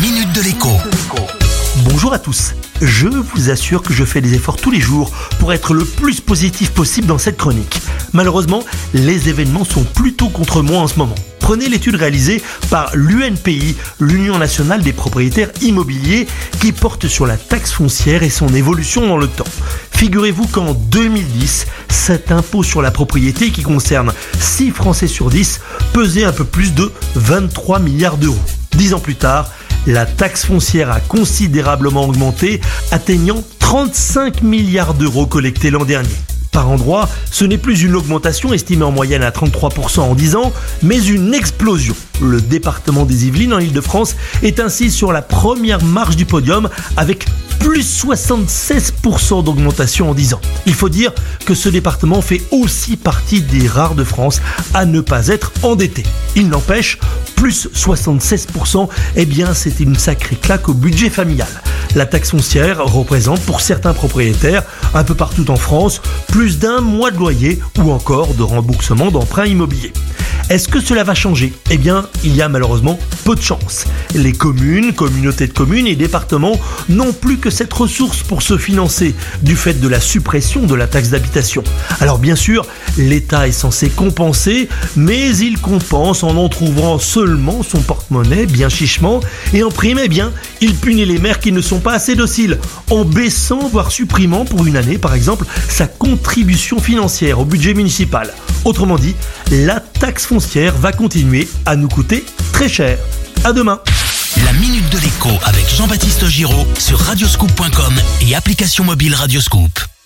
minute de l'écho. Bonjour à tous. Je vous assure que je fais des efforts tous les jours pour être le plus positif possible dans cette chronique. Malheureusement, les événements sont plutôt contre moi en ce moment. Prenez l'étude réalisée par l'UNPI, l'Union nationale des propriétaires immobiliers, qui porte sur la taxe foncière et son évolution dans le temps. Figurez-vous qu'en 2010, cet impôt sur la propriété qui concerne 6 Français sur 10 pesait un peu plus de 23 milliards d'euros. Dix ans plus tard, la taxe foncière a considérablement augmenté, atteignant 35 milliards d'euros collectés l'an dernier. Par endroit, ce n'est plus une augmentation estimée en moyenne à 33% en 10 ans, mais une explosion. Le département des Yvelines en Ile-de-France est ainsi sur la première marche du podium avec plus 76% d'augmentation en 10 ans. Il faut dire que ce département fait aussi partie des rares de France à ne pas être endetté. Il n'empêche, plus 76%, eh bien c'est une sacrée claque au budget familial. La taxe foncière représente pour certains propriétaires, un peu partout en France, plus d'un mois de loyer ou encore de remboursement d'emprunts immobiliers. Est-ce que cela va changer? Eh bien, il y a malheureusement peu de chance. Les communes, communautés de communes et départements n'ont plus que cette ressource pour se financer du fait de la suppression de la taxe d'habitation. Alors bien sûr, l'État est censé compenser, mais il compense en en trouvant seulement son porte-monnaie bien chichement et en prime, eh bien, il punit les maires qui ne sont pas assez dociles en baissant voire supprimant pour une année par exemple sa contribution financière au budget municipal. Autrement dit, la taxe foncière va continuer à nous coûter très cher. À demain. La minute de l'écho avec Jean-Baptiste Giraud sur radioscoop.com et application mobile Radioscoop.